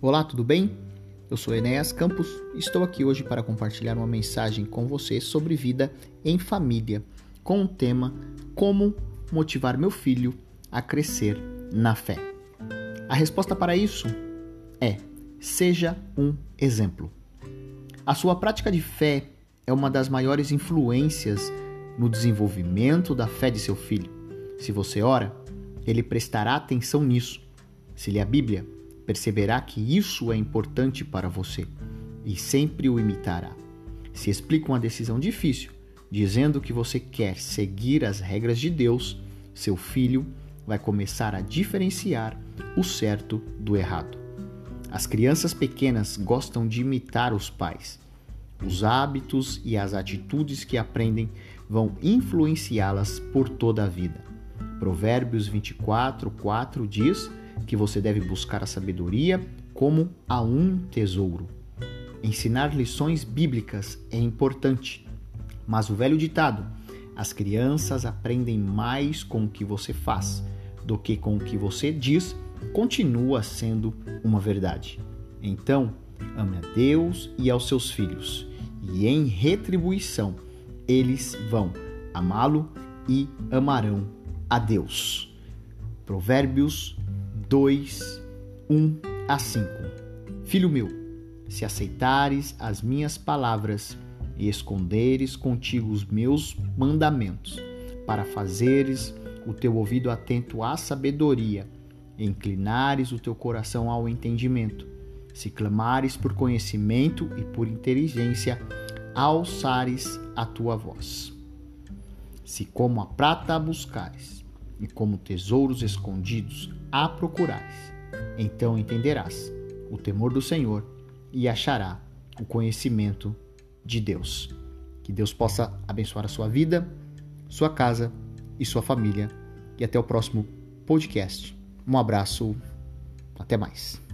Olá, tudo bem? Eu sou Enéas Campos e estou aqui hoje para compartilhar uma mensagem com você sobre vida em família, com o tema Como motivar meu filho a crescer na fé. A resposta para isso é: seja um exemplo. A sua prática de fé é uma das maiores influências no desenvolvimento da fé de seu filho. Se você ora, ele prestará atenção nisso. Se lê a Bíblia, perceberá que isso é importante para você e sempre o imitará. Se explica uma decisão difícil, dizendo que você quer seguir as regras de Deus, seu filho vai começar a diferenciar o certo do errado. As crianças pequenas gostam de imitar os pais. Os hábitos e as atitudes que aprendem vão influenciá-las por toda a vida. Provérbios 24, 4 diz que você deve buscar a sabedoria como a um tesouro. Ensinar lições bíblicas é importante, mas o velho ditado: as crianças aprendem mais com o que você faz do que com o que você diz, continua sendo uma verdade. Então, ame a Deus e aos seus filhos, e em retribuição, eles vão amá-lo e amarão a Deus. Provérbios 2, 1 a 5. Filho meu, se aceitares as minhas palavras e esconderes contigo os meus mandamentos, para fazeres o teu ouvido atento à sabedoria, e inclinares o teu coração ao entendimento, se clamares por conhecimento e por inteligência, alçares a tua voz. Se como a prata buscares, e como tesouros escondidos a procurares. Então entenderás o temor do Senhor e achará o conhecimento de Deus. Que Deus possa abençoar a sua vida, sua casa e sua família. E até o próximo podcast. Um abraço, até mais.